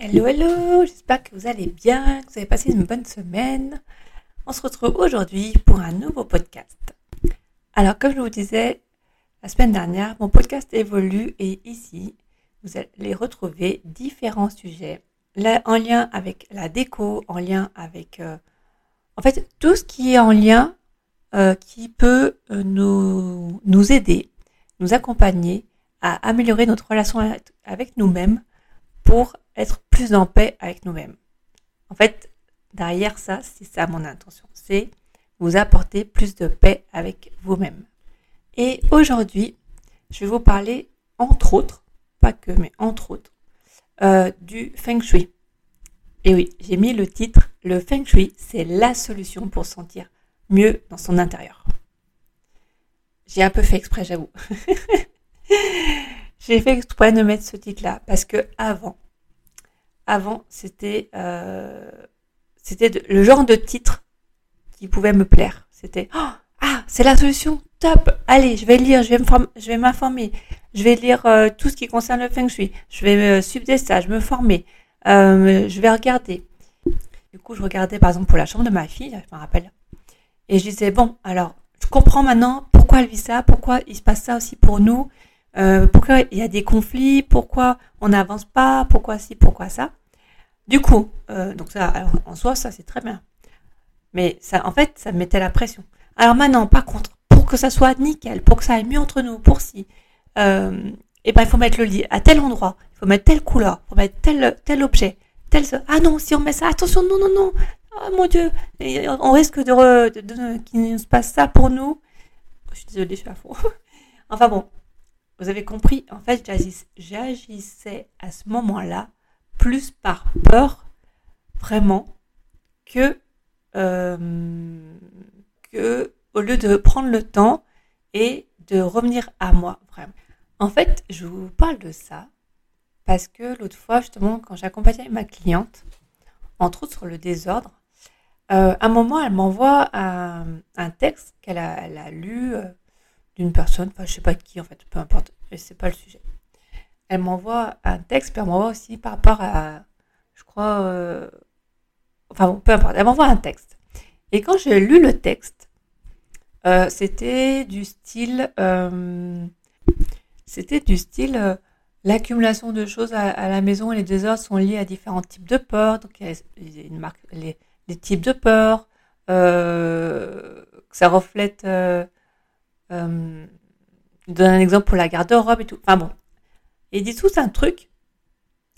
Hello, hello, j'espère que vous allez bien, que vous avez passé une bonne semaine. On se retrouve aujourd'hui pour un nouveau podcast. Alors, comme je vous disais la semaine dernière, mon podcast évolue et ici, vous allez retrouver différents sujets en lien avec la déco, en lien avec, euh, en fait, tout ce qui est en lien, euh, qui peut euh, nous, nous aider, nous accompagner à améliorer notre relation avec nous-mêmes pour être plus en paix avec nous-mêmes. En fait, derrière ça, c'est ça mon intention, c'est vous apporter plus de paix avec vous-même. Et aujourd'hui, je vais vous parler, entre autres, pas que, mais entre autres, euh, du Feng Shui. Et oui, j'ai mis le titre, le Feng Shui, c'est la solution pour sentir mieux dans son intérieur. J'ai un peu fait exprès, j'avoue. j'ai fait exprès de mettre ce titre-là parce que avant, avant, c'était euh, c'était le genre de titre qui pouvait me plaire. C'était oh, ah, c'est la solution, top. Allez, je vais lire, je vais je vais m'informer, je vais lire euh, tout ce qui concerne le feng shui. Je vais me suivre des stages, me former. Euh, je vais regarder. Du coup, je regardais par exemple pour la chambre de ma fille, je me rappelle. Et je disais bon, alors je comprends maintenant pourquoi elle vit ça, pourquoi il se passe ça aussi pour nous. Euh, pourquoi il y a des conflits, pourquoi on n'avance pas, pourquoi ci, pourquoi ça? Du coup, euh, donc ça, en soi, ça c'est très bien. Mais ça, en fait, ça me mettait la pression. Alors maintenant, par contre, pour que ça soit nickel, pour que ça aille mieux entre nous, pour si, euh, eh ben il faut mettre le lit à tel endroit, il faut mettre telle couleur, il faut mettre tel tel objet, tel ah non, si on met ça, attention, non non non, oh mon dieu, on risque de, de, qu'il se passe ça pour nous. Je suis désolée, je suis à fond. enfin bon, vous avez compris, en fait, j'agissais à ce moment-là plus par peur, vraiment, que, euh, que au lieu de prendre le temps et de revenir à moi, vraiment. En fait, je vous parle de ça parce que l'autre fois, justement, quand j'accompagnais ma cliente, entre autres sur le désordre, euh, à un moment, elle m'envoie un, texte qu'elle a, a, lu euh, d'une personne, enfin je sais pas qui en fait, peu importe, sais pas le sujet. Elle m'envoie un texte, puis elle m'envoie aussi par rapport à, je crois, euh, enfin peu importe, elle m'envoie un texte. Et quand j'ai lu le texte, euh, c'était du style, euh, c'était du style, l'accumulation de choses à, la maison et les désordres sont liés à différents types de peurs. Donc il y a une les types de peurs, ça reflète euh, donne un exemple pour la garde-robe et tout. Enfin bon. Il dit tout un truc.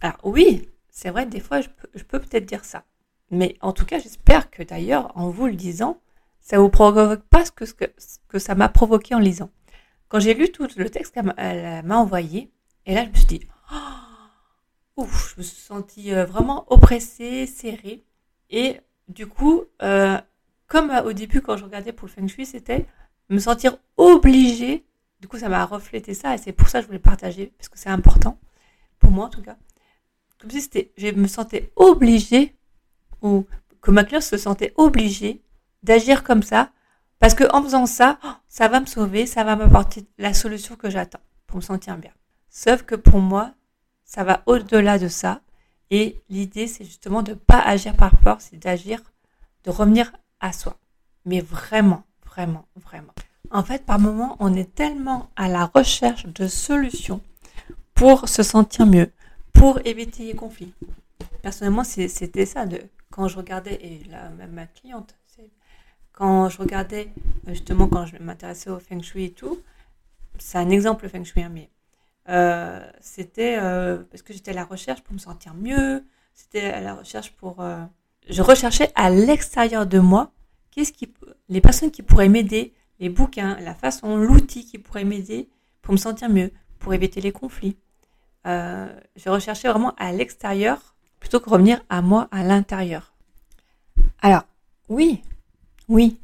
Alors oui, c'est vrai, des fois, je peux, peut-être dire ça. Mais en tout cas, j'espère que d'ailleurs, en vous le disant, ça vous provoque pas ce que, ça m'a provoqué en lisant. Quand j'ai lu tout le texte qu'elle m'a envoyé, et là, je me suis dit, oh, ouf, je me suis sentie euh, vraiment oppressée, serrée. Et du coup, euh, comme au début, quand je regardais pour le Feng Shui, c'était me sentir obligée. Du coup, ça m'a reflété ça et c'est pour ça que je voulais partager parce que c'est important pour moi en tout cas. Comme si c'était, je me sentais obligée ou que ma cliente se sentait obligée d'agir comme ça parce que en faisant ça, oh, ça va me sauver, ça va m'apporter la solution que j'attends pour me sentir bien. Sauf que pour moi, ça va au-delà de ça et l'idée c'est justement de pas agir par peur, c'est d'agir, de revenir à soi. Mais vraiment, vraiment, vraiment. En fait, par moments, on est tellement à la recherche de solutions pour se sentir mieux, pour éviter les conflits. Personnellement, c'était ça. De, quand je regardais, et là, même ma cliente, quand je regardais, justement, quand je m'intéressais au feng shui et tout, c'est un exemple le feng shui, hein, mais euh, c'était euh, parce que j'étais à la recherche pour me sentir mieux, c'était à la recherche pour... Euh, je recherchais à l'extérieur de moi qu'est-ce qui, les personnes qui pourraient m'aider, les bouquins, la façon, l'outil qui pourrait m'aider pour me sentir mieux, pour éviter les conflits. Euh, je recherchais vraiment à l'extérieur plutôt que revenir à moi à l'intérieur. Alors, oui, oui,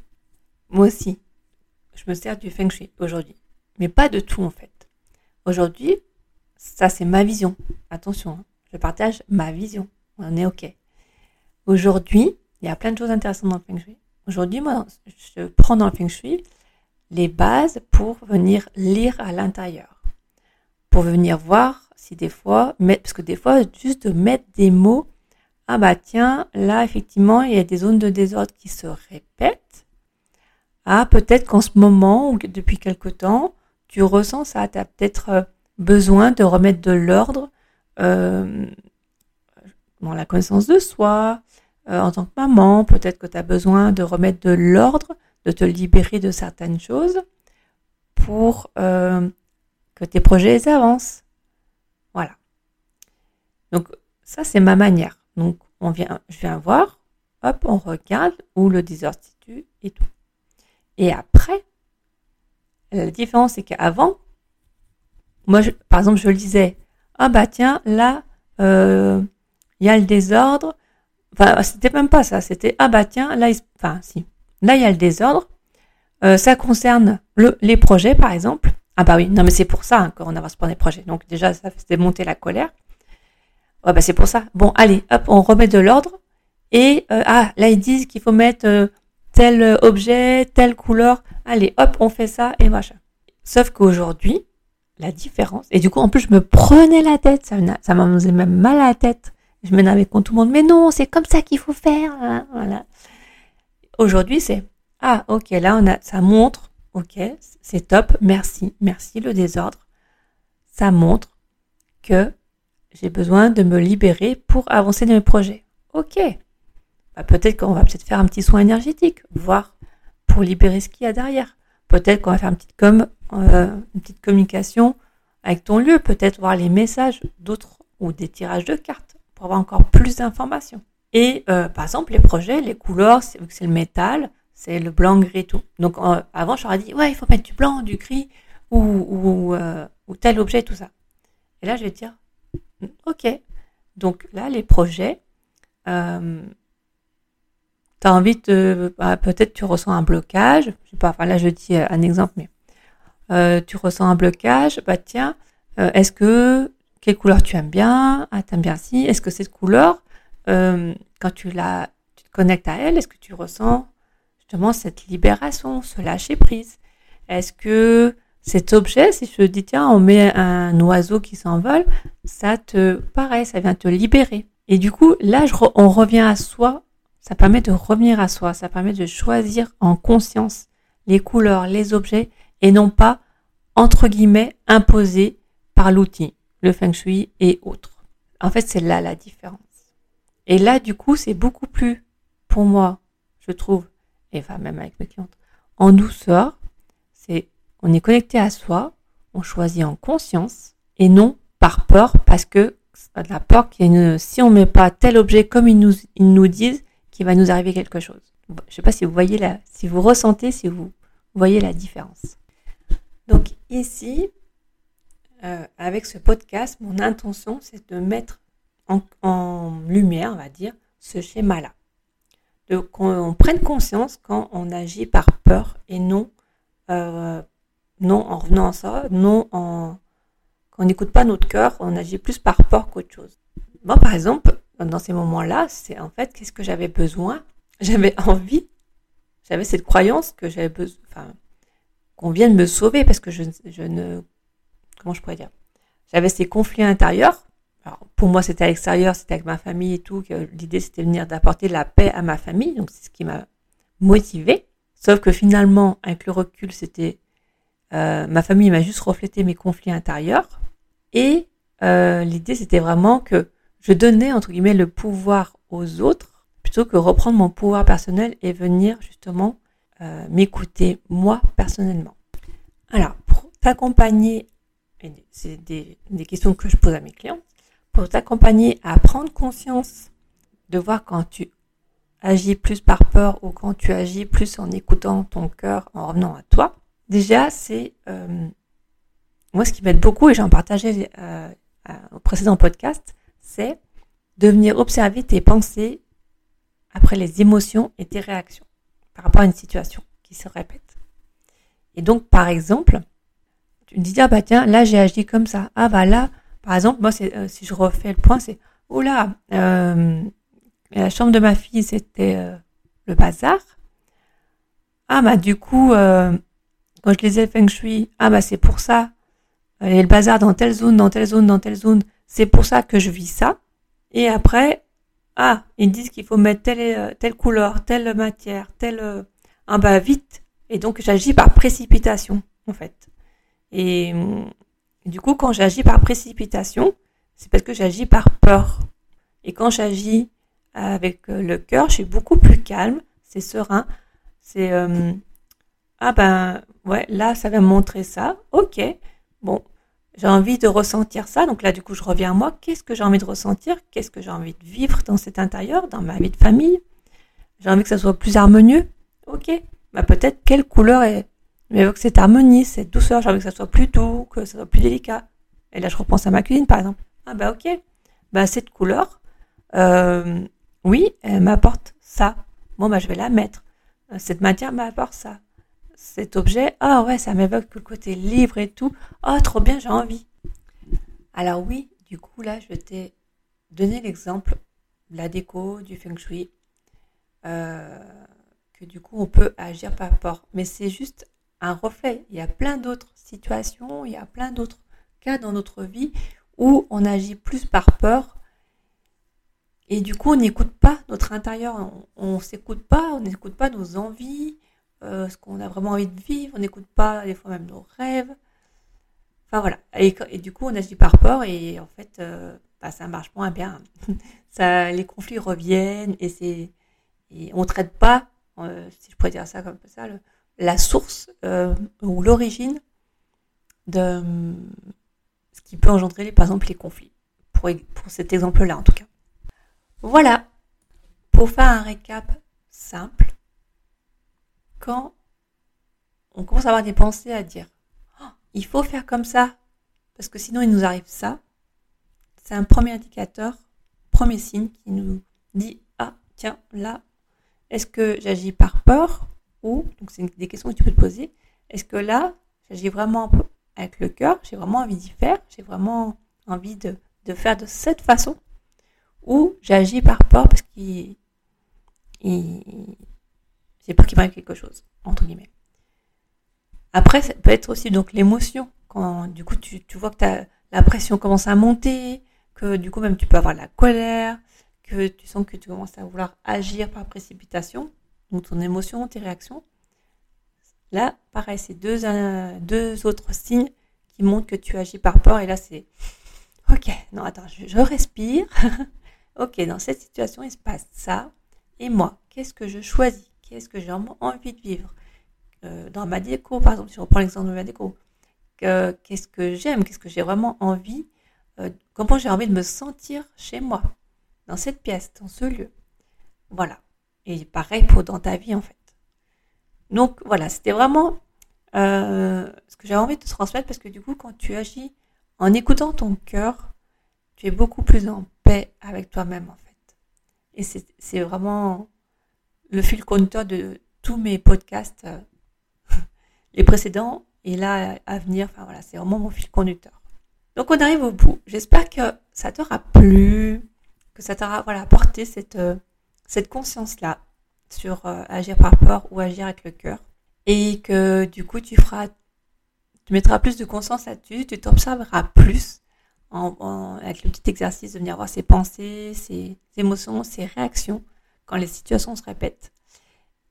moi aussi, je me sers du feng shui aujourd'hui, mais pas de tout en fait. Aujourd'hui, ça c'est ma vision. Attention, hein, je partage ma vision. On est ok. Aujourd'hui, il y a plein de choses intéressantes dans le feng shui. Aujourd'hui, moi, je prends dans le feng shui les bases pour venir lire à l'intérieur, pour venir voir si des fois, parce que des fois, juste de mettre des mots, ah bah tiens, là effectivement, il y a des zones de désordre qui se répètent. Ah, peut-être qu'en ce moment ou depuis quelque temps, tu ressens ça, tu as peut-être euh, besoin de remettre de l'ordre euh, dans la connaissance de soi, euh, en tant que maman, peut-être que tu as besoin de remettre de l'ordre, de te libérer de certaines choses pour euh, que tes projets avancent. Voilà. Donc ça c'est ma manière. Donc on vient, je viens voir, hop, on regarde où le désordre situe et tout. Et après, la différence c'est qu'avant, moi par exemple je lisais, ah bah tiens là euh, il y a le désordre. Enfin c'était même pas ça, c'était ah bah tiens là il, enfin si là il y a le désordre. Euh, ça concerne le, les projets par exemple. Ah bah oui, non mais c'est pour ça hein, qu'on avance pour des projets. Donc déjà, ça fait monter la colère. Ouais, bah c'est pour ça. Bon, allez, hop, on remet de l'ordre. Et euh, ah, là ils disent qu'il faut mettre euh, tel objet, telle couleur. Allez, hop, on fait ça et machin. Sauf qu'aujourd'hui, la différence. Et du coup, en plus, je me prenais la tête. Ça, ça m'a faisait même mal à la tête. Je m'énervais contre tout le monde. Mais non, c'est comme ça qu'il faut faire. Hein, voilà. Aujourd'hui, c'est ah, ok, là on a, ça montre Ok, c'est top, merci, merci le désordre. Ça montre que j'ai besoin de me libérer pour avancer dans mes projets. Ok, bah, peut-être qu'on va peut-être faire un petit soin énergétique, voir pour libérer ce qu'il y a derrière. Peut-être qu'on va faire une petite, euh, une petite communication avec ton lieu, peut-être voir les messages d'autres ou des tirages de cartes pour avoir encore plus d'informations. Et euh, par exemple, les projets, les couleurs, c'est le métal, c'est le blanc, gris, tout. Donc avant, j'aurais dit, ouais, il faut mettre du blanc, du gris, ou, ou, euh, tel objet, tout ça. Et là, je vais dire, ok. Donc là, les projets, euh, tu as envie de, bah, peut-être tu ressens un blocage, je sais pas, enfin là je dis euh, un exemple, mais euh, tu ressens un blocage, bah tiens, euh, est-ce que, quelle couleur tu aimes bien? Ah, t'aimes bien si, est-ce que cette couleur, quand tu la, tu te connectes à elle, est-ce que tu ressens justement cette libération, ce lâcher prise Est-ce que cet objet, si je te dis tiens, on met un oiseau qui s'envole, ça te paraît, ça vient te libérer. Et du coup, là, on revient à soi. Ça permet de revenir à soi. Ça permet de choisir en conscience les couleurs, les objets, et non pas entre guillemets imposés par l'outil, le feng shui et autres. En fait, c'est là la différence. Et là, du coup, c'est beaucoup plus, pour moi, je trouve, et enfin même avec mes clientes, en douceur. C'est on est connecté à soi, on choisit en conscience et non par peur parce que la peur qu'il y a si on met pas tel objet comme ils nous, ils nous disent qu'il va nous arriver quelque chose. Je sais pas si vous voyez la, si vous ressentez, si vous voyez la différence. Donc ici, euh, avec ce podcast, mon intention, c'est de mettre en, lumière, on va dire, ce schéma-là qu'on prenne conscience quand on agit par peur et non, euh, non en revenant à ça, non quand on n'écoute pas notre cœur, on agit plus par peur qu'autre chose. Moi, par exemple, dans ces moments-là, c'est en fait qu'est-ce que j'avais besoin? J'avais envie, j'avais cette croyance que j'avais besoin, enfin, qu'on vienne me sauver parce que je ne, comment je pourrais dire J'avais ces conflits intérieurs pour moi, c'était à l'extérieur, c'était avec ma famille et tout. L'idée, c'était venir d'apporter la paix à ma famille. Donc, c'est ce qui m'a motivée. Sauf que finalement, avec le recul, c'était euh, ma famille m'a juste reflété mes conflits intérieurs. Et euh, l'idée, c'était vraiment que je donnais entre guillemets le pouvoir aux autres plutôt que reprendre mon pouvoir personnel et venir justement euh, m'écouter moi personnellement. Alors, pour t'accompagner, c'est des, des questions que je pose à mes clients pour t'accompagner à prendre conscience de voir quand tu agis plus par peur ou quand tu agis plus en écoutant ton cœur, en revenant à toi. Déjà, c'est euh, moi ce qui m'aide beaucoup et j'en partageais euh, au précédent podcast, c'est de venir observer tes pensées après les émotions et tes réactions par rapport à une situation qui se répète. Et donc, par exemple, tu me dis, ah bah tiens, là j'ai agi comme ça. Ah bah là, par exemple, moi, euh, si je refais le point, c'est oh là, euh, la chambre de ma fille, c'était euh, le bazar. Ah bah du coup, quand je lisais Feng Shui, ah bah c'est pour ça a le bazar dans telle zone, dans telle zone, dans telle zone, c'est pour ça que je vis ça. Et après, ah, ils disent qu'il faut mettre telle, euh, telle couleur, telle matière, telle... Euh, ah bah vite. Et donc j'agis par précipitation, en fait. Et, du coup, quand j'agis par précipitation, c'est parce que j'agis par peur. Et quand j'agis avec euh, le cœur, je suis beaucoup plus calme, c'est serein, c'est ah ben ouais, là ça va me montrer ça. OK. Bon, j'ai envie de ressentir ça. Donc là, du coup, je reviens à moi. Qu'est-ce que j'ai envie de ressentir Qu'est-ce que j'ai envie de vivre dans cet intérieur, dans ma vie de famille? J'ai envie que ça soit plus harmonieux? Ok. Bah peut-être quelle couleur est m'évoque cette harmonie, cette douceur. J'ai envie que ça soit plus doux, que ça soit plus délicat. Et là, je repense à ma cuisine, par exemple. Ah bah ok. Bah cette couleur, euh, oui, elle m'apporte ça. Bon bah je vais la mettre. Euh, cette matière m'apporte ça cet objet, ah ouais, ça m'évoque le côté libre et tout. Oh, trop bien, j'ai envie. Alors oui, du coup, là, je t'ai donné l'exemple de la déco, du feng shui, euh, que du coup, on peut agir par rapport. Mais c'est juste un reflet. Il y a plein d'autres situations, il y a plein d'autres cas dans notre vie où on agit plus par peur. Et du coup, on n'écoute pas notre intérieur, on ne s'écoute pas, on n'écoute pas nos envies, euh, ce qu'on a vraiment envie de vivre, on n'écoute pas des fois même nos rêves. Enfin voilà. Et, du coup, on agit par peur et en fait, euh, bah, ça marche moins bien. les conflits reviennent et c'est et on traite pas, euh, si je pourrais dire ça comme ça, la source ou l'origine de ce qui peut engendrer, par exemple, les conflits. Pour, pour cet exemple-là, en tout cas. Voilà. Pour faire un récap simple, quand on commence à avoir des pensées à dire oh, il faut faire comme ça, parce que sinon il nous arrive ça, c'est un premier indicateur, premier signe qui nous dit ah tiens là, est-ce que j'agis par peur donc c'est des questions que tu peux te poser. Est-ce que là j'agis vraiment avec le cœur, j'ai vraiment envie d'y faire, j'ai vraiment envie de, faire de cette façon ou j'agis par peur parce qu'il j'ai peur qu'il m'arrive quelque chose, entre guillemets. Après, ça peut être aussi donc l'émotion. Quand du coup tu, vois que la pression commence à monter, que du coup même tu peux avoir la colère, que tu sens que tu commences à vouloir agir par précipitation, donc ton émotion, tes réactions. Là, pareil, c'est deux, deux autres signes qui montrent que tu agis par peur. Et là, c'est OK, non, attends, je, je respire. OK, dans cette situation, il se passe ça. Et moi, qu'est-ce que je choisis? Qu'est-ce que j'ai envie de vivre? Euh, Dans ma déco, par exemple, si on reprend l'exemple de ma déco, qu'est-ce que j'aime? Qu'est-ce que j'ai vraiment envie? Euh, Comment j'ai envie de me sentir chez moi, dans cette pièce, dans ce lieu? Voilà. Et pareil pour dans ta vie, en fait. Donc, voilà, c'était vraiment euh, ce que j'avais envie de te transmettre parce que du coup, quand tu agis en écoutant ton cœur, tu es beaucoup plus en paix avec toi-même, en fait. Et c'est vraiment le fil conducteur de tous mes podcasts, euh, les précédents et là à venir. Enfin voilà, c'est vraiment mon fil conducteur. Donc on arrive au bout. J'espère que ça t'aura plu, que ça t'aura voilà apporté cette euh, cette conscience là sur euh, agir par peur ou agir avec le cœur et que du coup tu feras tu mettras plus de conscience là-dessus, tu t'observeras plus en, avec le petit exercice de venir voir ses pensées, ses émotions, ses réactions quand les situations se répètent.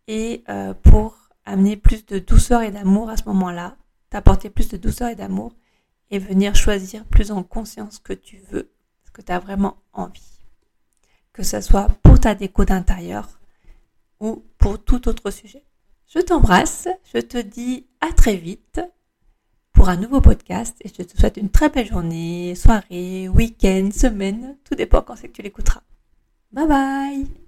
Et euh, pour amener plus de douceur et d'amour à ce moment-là, t'apporter plus de douceur et d'amour et venir choisir plus en conscience ce que tu veux, ce que tu as vraiment envie. Que ce soit ta déco d'intérieur ou pour tout autre sujet. Je t'embrasse, je te dis à très vite pour un nouveau podcast et je te souhaite une très belle journée, soirée, week-end, semaine, tout dépend quand c'est que tu l'écouteras. Bye bye